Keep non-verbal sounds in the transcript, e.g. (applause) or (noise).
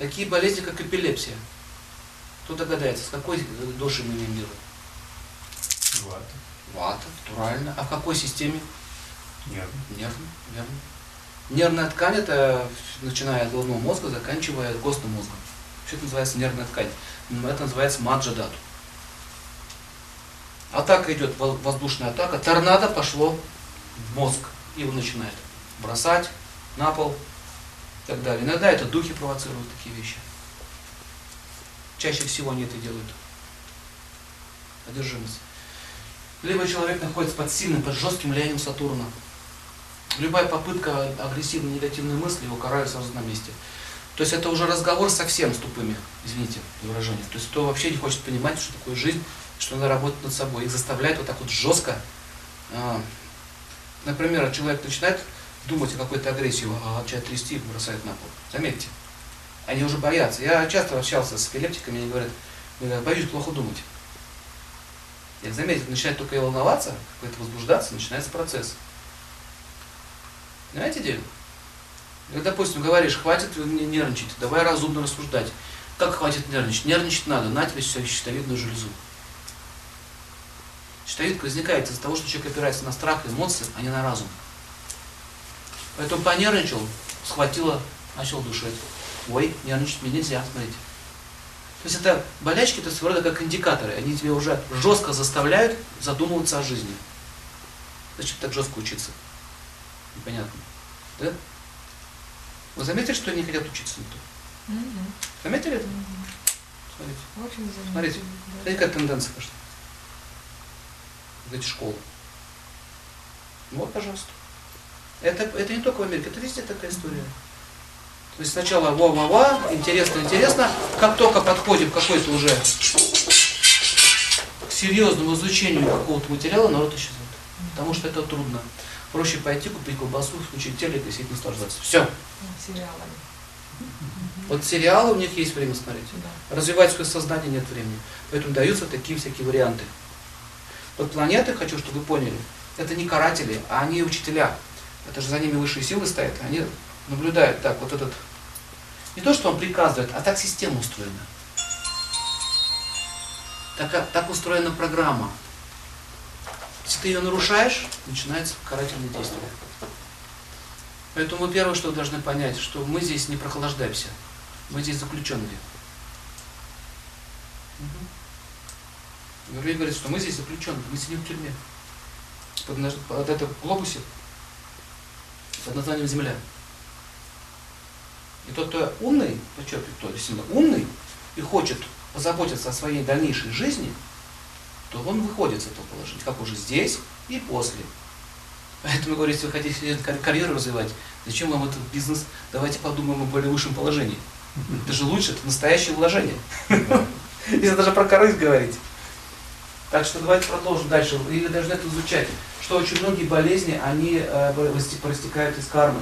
Такие болезни, как эпилепсия. Кто догадается, с какой души мы имеем дело? Вата. Вата, натурально. А в какой системе? Нервно. Нервно, нервно. Нервная ткань это начиная от головного мозга, заканчивая костным мозгом. Все это называется нервная ткань. Это называется маджадату. Атака идет, воздушная атака, торнадо пошло в мозг. И он начинает бросать на пол так далее. Иногда это духи провоцируют такие вещи. Чаще всего они это делают. Одержимость. Либо человек находится под сильным, под жестким влиянием Сатурна. Любая попытка агрессивной, негативной мысли его карают сразу на месте. То есть это уже разговор совсем с тупыми, извините выражение. То есть кто вообще не хочет понимать, что такое жизнь, что надо работать над собой. Их заставляет вот так вот жестко. А, например, человек начинает думать о какой-то агрессии, а начинает трясти и бросает на пол. Заметьте. Они уже боятся. Я часто общался с эпилептиками, они говорят, боюсь плохо думать. Я заметил, начинает только волноваться, какой-то возбуждаться, начинается процесс. Понимаете дело? Когда, допустим, говоришь, хватит нервничать, давай разумно рассуждать. Как хватит нервничать? Нервничать надо, на тебе щитовидную железу. Щитовидка возникает из-за того, что человек опирается на страх, эмоции, а не на разум. Поэтому понервничал, схватило, начал душить. Ой, нервничать мне нельзя, смотрите. То есть это болячки, это своего рода как индикаторы. Они тебя уже жестко заставляют задумываться о жизни. Зачем так жестко учиться? Непонятно. Да? Вы заметили, что они не хотят учиться никто? Угу. Заметили это? Угу. Смотрите. Очень Смотрите. Да. Смотрите, какая тенденция пошла. Вот эти школы. Вот, пожалуйста. Это, это не только в Америке, это везде такая история. То есть сначала ва-ва-ва, интересно, интересно, как только подходим к какой-то уже к серьезному изучению какого-то материала, народ исчезает. Потому что это трудно. Проще пойти купить колбасу, включить телек и сидеть наслаждаться. Все. Сериалами. Вот сериалы у них есть время смотреть. Да. Развивать свое сознание нет времени. Поэтому даются такие всякие варианты. Вот планеты, хочу, чтобы вы поняли, это не каратели, а они учителя. Это же за ними высшие силы стоят. Они наблюдают так, вот этот не то, что он приказывает, а так система устроена. Так, так устроена программа. Если ты ее нарушаешь, начинается карательное действие. Поэтому мы первое, что должны понять, что мы здесь не прохлаждаемся. Мы здесь заключенные. Угу. Говорит, что мы здесь заключенные, мы сидим в тюрьме. Под, под этом глобусе, под названием Земля. И тот, кто умный, подчеркиваю, кто действительно умный и хочет позаботиться о своей дальнейшей жизни, то он выходит из этого положения, как уже здесь и после. Поэтому, говорю, если вы хотите карьеру развивать, зачем вам этот бизнес? Давайте подумаем о более высшем положении. Это же лучше, это настоящее вложение. (laughs) Если даже про корысть говорить. Так что давайте продолжим дальше. И вы должны это изучать, что очень многие болезни, они э, проистекают из кармы.